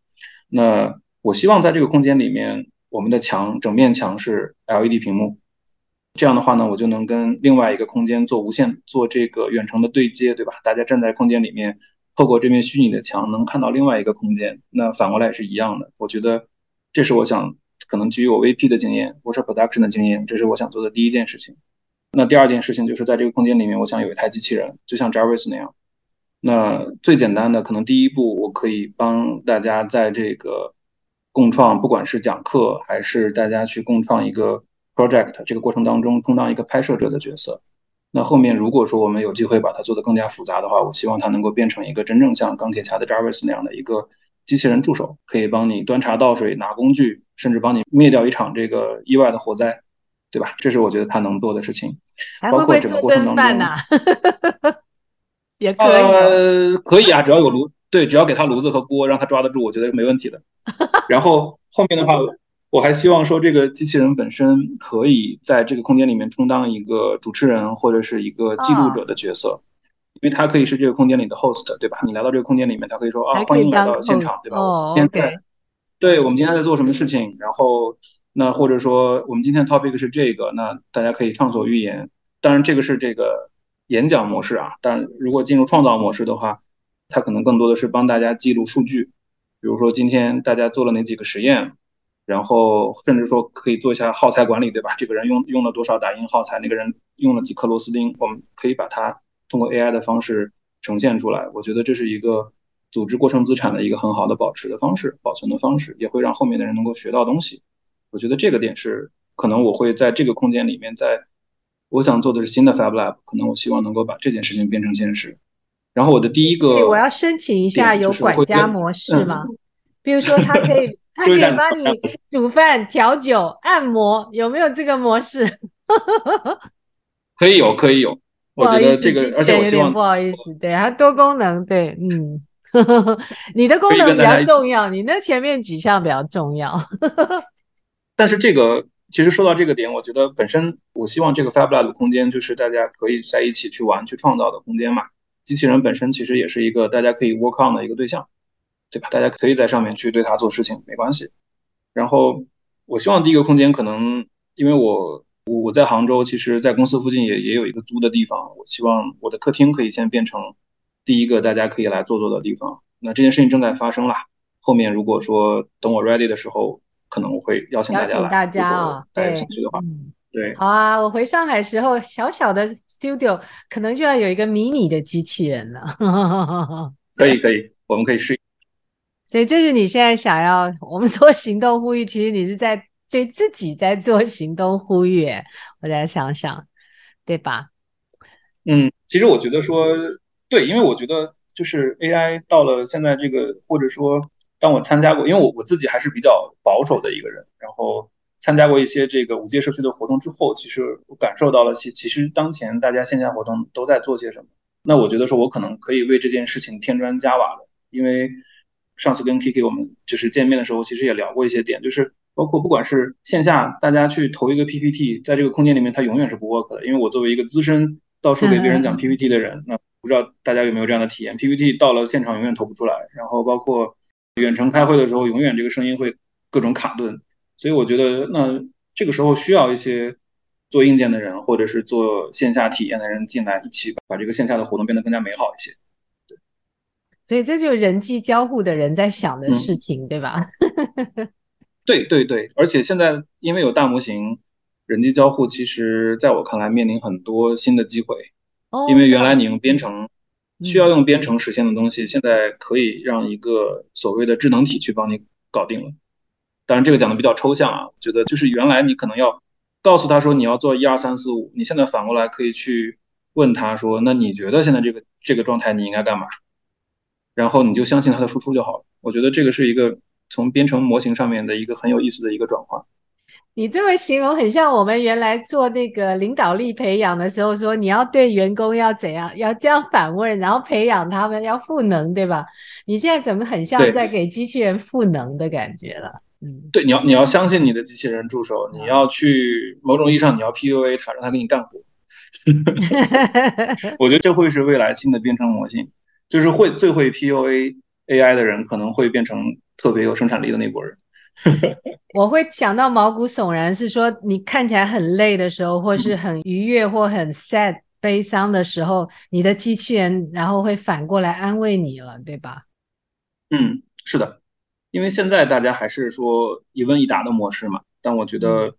那我希望在这个空间里面，我们的墙整面墙是 LED 屏幕。这样的话呢，我就能跟另外一个空间做无线，做这个远程的对接，对吧？大家站在空间里面，透过这面虚拟的墙，能看到另外一个空间。那反过来也是一样的。我觉得这是我想可能基于我 VP 的经验，Virtual Production 的经验，这是我想做的第一件事情。那第二件事情就是在这个空间里面，我想有一台机器人，就像 Jarvis 那样。那最简单的，可能第一步，我可以帮大家在这个共创，不管是讲课还是大家去共创一个。project 这个过程当中充当一个拍摄者的角色，那后面如果说我们有机会把它做得更加复杂的话，我希望它能够变成一个真正像钢铁侠的 Jarvis 那样的一个机器人助手，可以帮你端茶倒水、拿工具，甚至帮你灭掉一场这个意外的火灾，对吧？这是我觉得它能做的事情。还会不会做顿饭呢？也可以、呃，可以啊，只要有炉，对，只要给他炉子和锅，让他抓得住，我觉得没问题的。然后后面的话，我还希望说这个机器人本身可以在这个空间里面充当一个主持人或者是一个记录者的角色，哦、因为它可以是这个空间里的 host，对吧？你来到这个空间里面，它可以说啊，欢迎来到现场，对吧？哦、今天在、对，我们今天在做什么事情？然后那或者说我们今天的 topic 是这个，那大家可以畅所欲言。当然，这个是这个。演讲模式啊，但如果进入创造模式的话，它可能更多的是帮大家记录数据，比如说今天大家做了哪几个实验，然后甚至说可以做一下耗材管理，对吧？这个人用用了多少打印耗材，那个人用了几颗螺丝钉，我们可以把它通过 AI 的方式呈现出来。我觉得这是一个组织过程资产的一个很好的保持的方式、保存的方式，也会让后面的人能够学到东西。我觉得这个点是可能我会在这个空间里面在。我想做的是新的 Fab Lab，可能我希望能够把这件事情变成现实。然后我的第一个，我要申请一下有管家模式吗？嗯、比如说，他可以，他可以帮你煮饭、调酒、按摩，有没有这个模式？可以有，可以有。我觉得这个，而且我希望不好意思，对，它多功能，对，嗯，你的功能比较重要，你那前面几项比较重要。但是这个。其实说到这个点，我觉得本身我希望这个 Fab Lab 空间就是大家可以在一起去玩、去创造的空间嘛。机器人本身其实也是一个大家可以 work on 的一个对象，对吧？大家可以在上面去对它做事情，没关系。然后我希望第一个空间可能，因为我我我在杭州，其实在公司附近也也有一个租的地方。我希望我的客厅可以先变成第一个大家可以来坐坐的地方。那这件事情正在发生啦。后面如果说等我 ready 的时候。可能我会邀请大家来，大家啊，对，兴趣的话，对，好啊，我回上海时候，小小的 studio 可能就要有一个迷你的机器人了。可以，可以，我们可以试。所以这是你现在想要我们说行动呼吁，其实你是在对自己在做行动呼吁。我再想想，对吧？嗯，其实我觉得说对，因为我觉得就是 AI 到了现在这个，或者说。当我参加过，因为我我自己还是比较保守的一个人，然后参加过一些这个五 G 社区的活动之后，其实我感受到了其其实当前大家线下活动都在做些什么。那我觉得说，我可能可以为这件事情添砖加瓦了。因为上次跟 Kiki 我们就是见面的时候，其实也聊过一些点，就是包括不管是线下大家去投一个 PPT，在这个空间里面它永远是不 work 的。因为我作为一个资深到处给别人讲 PPT 的人，那不知道大家有没有这样的体验？PPT 到了现场永远投不出来，然后包括。远程开会的时候，永远这个声音会各种卡顿，所以我觉得那这个时候需要一些做硬件的人，或者是做线下体验的人进来，一起把这个线下的活动变得更加美好一些。对，所以这就是人机交互的人在想的事情，嗯、对吧？对对对，而且现在因为有大模型，人机交互其实在我看来面临很多新的机会，哦、因为原来你用编程。需要用编程实现的东西，现在可以让一个所谓的智能体去帮你搞定了。当然，这个讲的比较抽象啊，我觉得就是原来你可能要告诉他说你要做一二三四五，你现在反过来可以去问他说，那你觉得现在这个这个状态你应该干嘛？然后你就相信他的输出就好了。我觉得这个是一个从编程模型上面的一个很有意思的一个转化。你这么形容，很像我们原来做那个领导力培养的时候，说你要对员工要怎样，要这样反问，然后培养他们要赋能，对吧？你现在怎么很像在给机器人赋能的感觉了？嗯，对，你要你要相信你的机器人助手，你要去某种意义上你要 PUA 他，让他给你干活。我觉得这会是未来新的编程模型，就是会最会 PUA AI 的人，可能会变成特别有生产力的那波人。我会想到毛骨悚然，是说你看起来很累的时候，或是 很愉悦或很 sad 悲伤的时候，你的机器人然后会反过来安慰你了，对吧？嗯，是的，因为现在大家还是说一问一答的模式嘛，但我觉得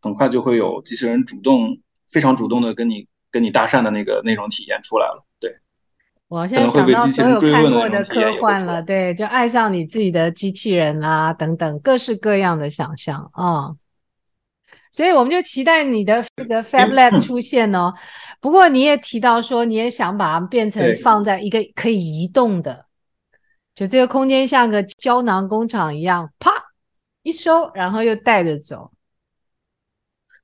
很快就会有机器人主动、非常主动的跟你跟你搭讪的那个那种体验出来了。我现在想到所有看过的科幻了，对，就爱上你自己的机器人啦，等等，各式各样的想象啊、哦。所以我们就期待你的这个 Fab Lab 出现哦。不过你也提到说，你也想把它变成放在一个可以移动的，就这个空间像个胶囊工厂一样，啪一收，然后又带着走。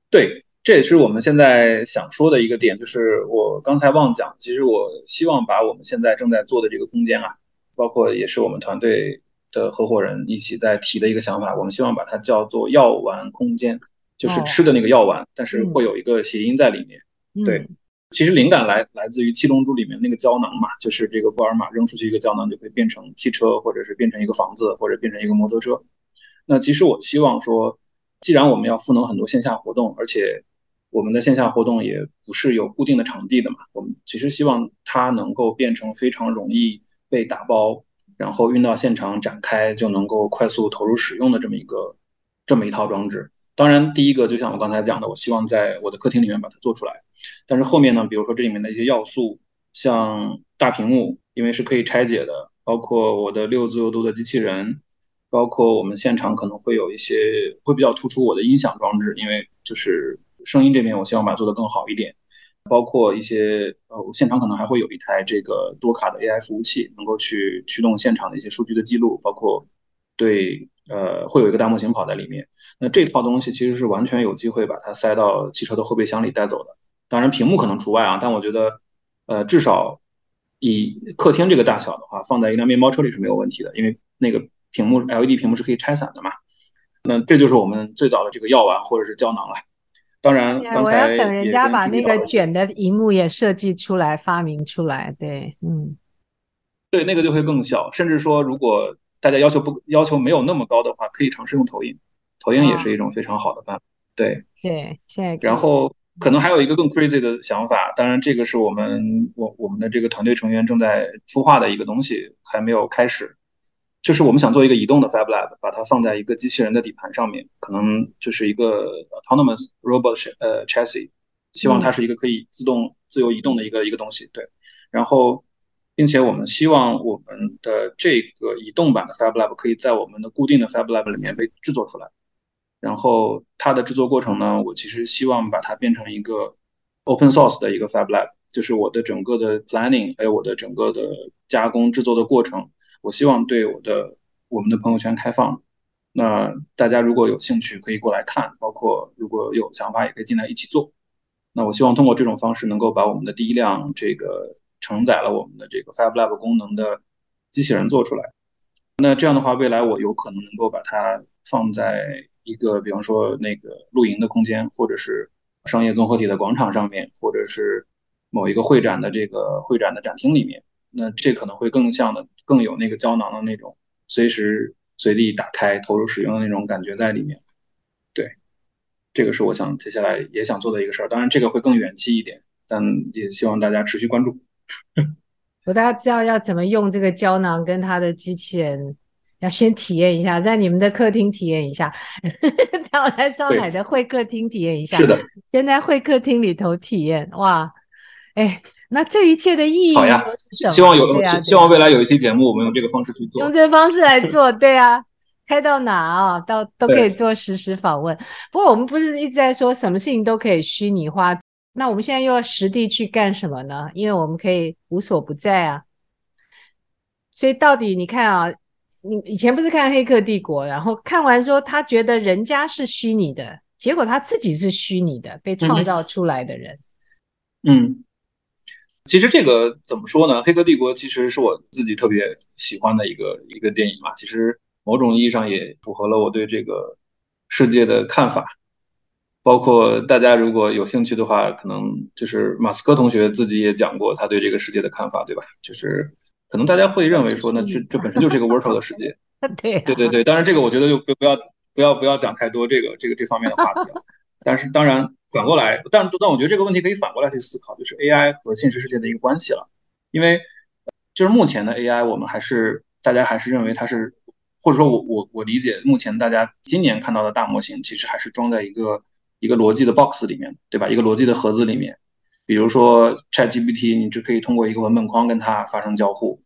对，这也是我们现在想说的一个点，就是我刚才忘讲，其实我希望把我们现在正在做的这个空间啊，包括也是我们团队的合伙人一起在提的一个想法，我们希望把它叫做药丸空间，就是吃的那个药丸，哦、但是会有一个谐音在里面。嗯、对，其实灵感来来自于七龙珠里面那个胶囊嘛，就是这个布尔玛扔出去一个胶囊就会变成汽车，或者是变成一个房子，或者变成一个摩托车。那其实我希望说。既然我们要赋能很多线下活动，而且我们的线下活动也不是有固定的场地的嘛，我们其实希望它能够变成非常容易被打包，然后运到现场展开就能够快速投入使用的这么一个这么一套装置。当然，第一个就像我刚才讲的，我希望在我的客厅里面把它做出来。但是后面呢，比如说这里面的一些要素，像大屏幕，因为是可以拆解的，包括我的六自由度的机器人。包括我们现场可能会有一些会比较突出我的音响装置，因为就是声音这边，我希望把它做得更好一点。包括一些呃，现场可能还会有一台这个多卡的 AI 服务器，能够去驱动现场的一些数据的记录，包括对呃，会有一个大模型跑在里面。那这套东西其实是完全有机会把它塞到汽车的后备箱里带走的。当然屏幕可能除外啊，但我觉得呃，至少以客厅这个大小的话，放在一辆面包车里是没有问题的，因为那个。屏幕 LED 屏幕是可以拆散的嘛？那这就是我们最早的这个药丸或者是胶囊了。当然，我要等人家把那个卷的荧幕也设计出来、发明出来。对，嗯，对，那个就会更小。甚至说，如果大家要求不要求没有那么高的话，可以尝试用投影。投影也是一种非常好的办法。对对，现在然后可能还有一个更 crazy 的想法，当然这个是我们我我们的这个团队成员正在孵化的一个东西，还没有开始。就是我们想做一个移动的 Fab Lab，把它放在一个机器人的底盘上面，可能就是一个 autonomous robot 呃 chassis，希望它是一个可以自动自由移动的一个一个东西。对，然后，并且我们希望我们的这个移动版的 Fab Lab 可以在我们的固定的 Fab Lab 里面被制作出来。然后它的制作过程呢，我其实希望把它变成一个 open source 的一个 Fab Lab，就是我的整个的 planning 还有我的整个的加工制作的过程。我希望对我的我们的朋友圈开放，那大家如果有兴趣可以过来看，包括如果有想法也可以进来一起做。那我希望通过这种方式能够把我们的第一辆这个承载了我们的这个 Fab Lab 功能的机器人做出来。那这样的话，未来我有可能能够把它放在一个比方说那个露营的空间，或者是商业综合体的广场上面，或者是某一个会展的这个会展的展厅里面。那这可能会更像的。更有那个胶囊的那种随时随地打开、投入使用的那种感觉在里面。对，这个是我想接下来也想做的一个事儿。当然，这个会更远期一点，但也希望大家持续关注。我大家知道要怎么用这个胶囊跟它的机器人，要先体验一下，在你们的客厅体验一下，在我在上海的会客厅体验一下。是的，先在会客厅里头体验。哇，哎。那这一切的意义好呀，希望有，希望未来有一期节目，我们用这个方式去做，用这个方式来做，对啊，开到哪啊，到都可以做实时访问。不过我们不是一直在说什么事情都可以虚拟化，那我们现在又要实地去干什么呢？因为我们可以无所不在啊。所以到底你看啊，你以前不是看《黑客帝国》，然后看完说他觉得人家是虚拟的，结果他自己是虚拟的，被创造出来的人，嗯。嗯其实这个怎么说呢？《黑客帝国》其实是我自己特别喜欢的一个一个电影嘛。其实某种意义上也符合了我对这个世界的看法。包括大家如果有兴趣的话，可能就是马斯克同学自己也讲过他对这个世界的看法，对吧？就是可能大家会认为说，那这这本身就是一个 virtual 的世界。对对对对。当然，这个我觉得就不不要不要不要讲太多这个这个这方面的话题了。但是当然反过来，但但我觉得这个问题可以反过来去思考，就是 AI 和现实世界的一个关系了。因为就是目前的 AI，我们还是大家还是认为它是，或者说我我我理解，目前大家今年看到的大模型，其实还是装在一个一个逻辑的 box 里面，对吧？一个逻辑的盒子里面。比如说 ChatGPT，你只可以通过一个文本框跟它发生交互。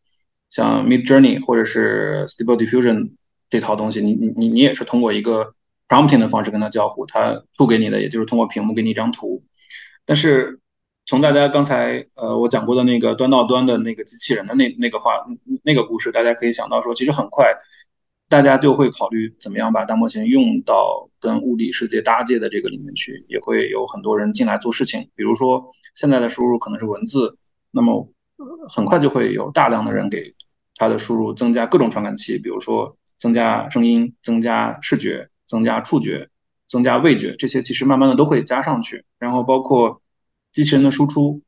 像 Midjourney 或者是 Stable Diffusion 这套东西，你你你你也是通过一个。Prompting 的方式跟它交互，它吐给你的也就是通过屏幕给你一张图。但是从大家刚才呃我讲过的那个端到端的那个机器人的那那个话那个故事，大家可以想到说，其实很快大家就会考虑怎么样把大模型用到跟物理世界搭界的这个里面去，也会有很多人进来做事情。比如说现在的输入可能是文字，那么很快就会有大量的人给它的输入增加各种传感器，比如说增加声音、增加视觉、增加触觉、增加味觉，这些其实慢慢的都会加上去，然后包括。机器人的输出，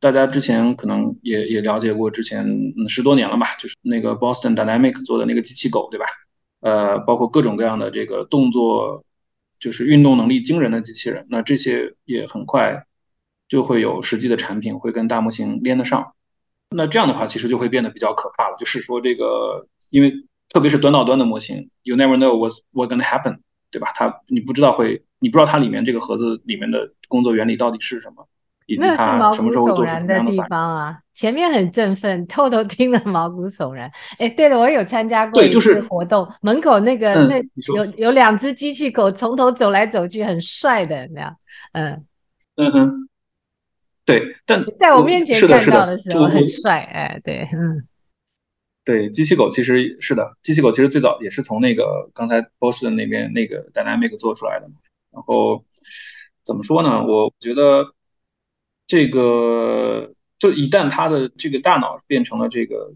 大家之前可能也也了解过，之前十多年了吧，就是那个 Boston Dynamic 做的那个机器狗，对吧？呃，包括各种各样的这个动作，就是运动能力惊人的机器人，那这些也很快就会有实际的产品会跟大模型连得上。那这样的话，其实就会变得比较可怕了，就是说这个，因为特别是端到端的模型，You never know what's what's gonna happen，对吧？它你不知道会，你不知道它里面这个盒子里面的工作原理到底是什么。那是毛骨悚然的地方啊！前面很振奋，偷偷听了毛骨悚然。哎，对了，我有参加过一次活动，就是、门口那个、嗯、那有有两只机器狗从头走来走去，很帅的那样。嗯嗯哼，对，但在我面前看到的时候很帅。哎，对，嗯，对，机器狗其实是的，机器狗其实最早也是从那个刚才波士顿那边那个 Dynamic 做出来的。然后怎么说呢？我觉得。这个就一旦它的这个大脑变成了这个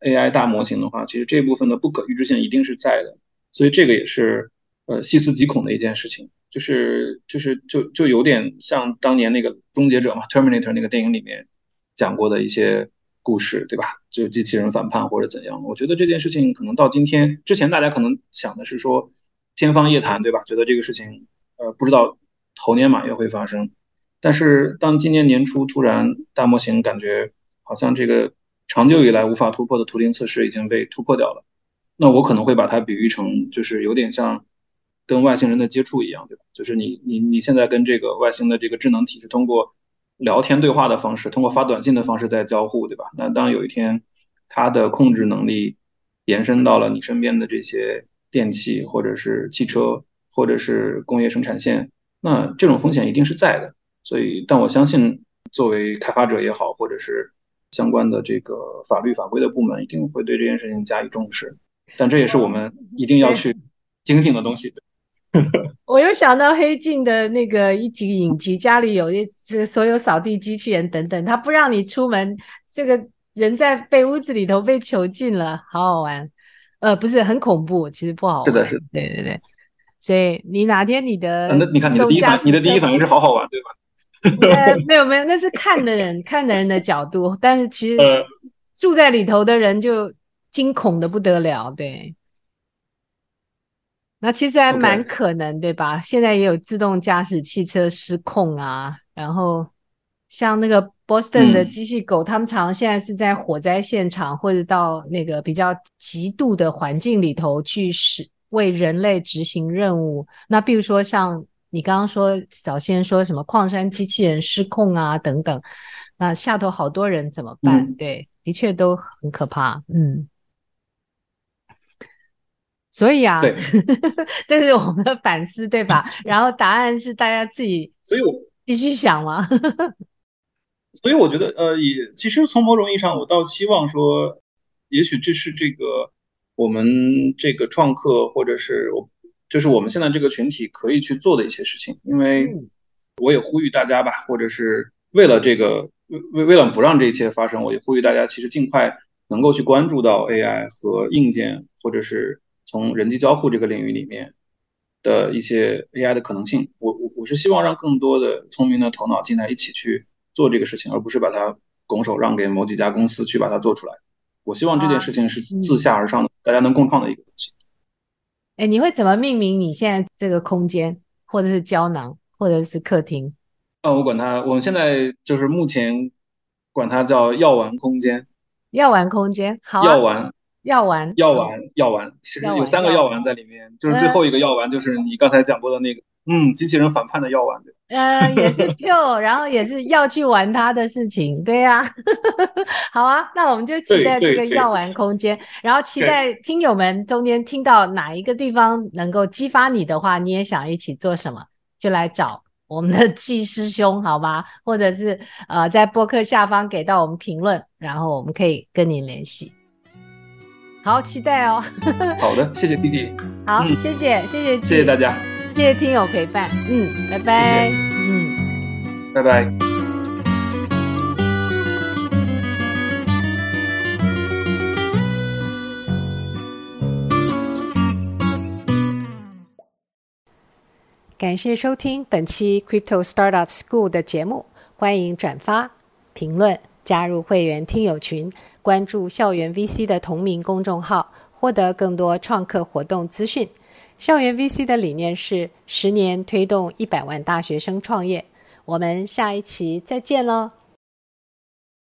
AI 大模型的话，其实这部分的不可预知性一定是在的，所以这个也是呃细思极恐的一件事情，就是就是就就有点像当年那个终结者嘛，Terminator 那个电影里面讲过的一些故事，对吧？就机器人反叛或者怎样，我觉得这件事情可能到今天之前，大家可能想的是说天方夜谭，对吧？觉得这个事情呃不知道猴年马月会发生。但是，当今年年初突然大模型感觉好像这个长久以来无法突破的图灵测试已经被突破掉了，那我可能会把它比喻成就是有点像跟外星人的接触一样，对吧？就是你你你现在跟这个外星的这个智能体是通过聊天对话的方式，通过发短信的方式在交互，对吧？那当有一天它的控制能力延伸到了你身边的这些电器，或者是汽车，或者是工业生产线，那这种风险一定是在的。所以，但我相信，作为开发者也好，或者是相关的这个法律法规的部门，一定会对这件事情加以重视。但这也是我们一定要去警醒的东西。我又想到黑镜的那个一集影集，家里有一这所有扫地机器人等等，他不让你出门，这个人在被屋子里头被囚禁了，好好玩。呃，不是很恐怖，其实不好玩。是的，是的，对对对。所以你哪天你的，那你看你的第一反，你的第一反应是好好玩，对吧？呃，没有没有，那是看的人 看的人的角度，但是其实住在里头的人就惊恐的不得了，对。那其实还蛮可能.对吧？现在也有自动驾驶汽车失控啊，然后像那个 Boston 的机器狗，嗯、他们常常现在是在火灾现场或者到那个比较极度的环境里头去使为人类执行任务。那比如说像。你刚刚说早先说什么矿山机器人失控啊等等，那下头好多人怎么办？嗯、对，的确都很可怕。嗯，所以啊，对 这是我们的反思，对吧？然后答案是大家自己，所以我继续想嘛。所以我觉得，呃，也其实从某种意义上，我倒希望说，也许这是这个我们这个创客，或者是我。就是我们现在这个群体可以去做的一些事情，因为我也呼吁大家吧，或者是为了这个为为为了不让这一切发生，我也呼吁大家其实尽快能够去关注到 AI 和硬件，或者是从人机交互这个领域里面的一些 AI 的可能性。我我我是希望让更多的聪明的头脑进来一起去做这个事情，而不是把它拱手让给某几家公司去把它做出来。我希望这件事情是自下而上的，大家能共创的一个东西。哎，你会怎么命名你现在这个空间，或者是胶囊，或者是客厅？哦，我管它，我们现在就是目前管它叫药丸空间。药丸空间，好、啊。药丸，药丸，药丸，药丸，是有三个药丸在里面，就是最后一个药丸就是你刚才讲过的那个，嗯，嗯，机器人反叛的药丸。呃，也是 Q，然后也是要去玩他的事情，对呀、啊，好啊，那我们就期待这个药丸空间，然后期待听友们中间听到哪一个地方能够激发你的话，你也想一起做什么，就来找我们的季师兄，好吗？或者是呃，在播客下方给到我们评论，然后我们可以跟您联系。好，期待哦。好的，谢谢 Kiki。好，嗯、谢谢，谢谢，谢谢大家，谢谢听友陪伴。嗯，拜拜。谢谢嗯，拜拜。感谢收听本期 Crypto Startup School 的节目，欢迎转发、评论、加入会员听友群，关注校园 VC 的同名公众号，获得更多创客活动资讯。校园 VC 的理念是十年推动一百万大学生创业。我们下一期再见喽！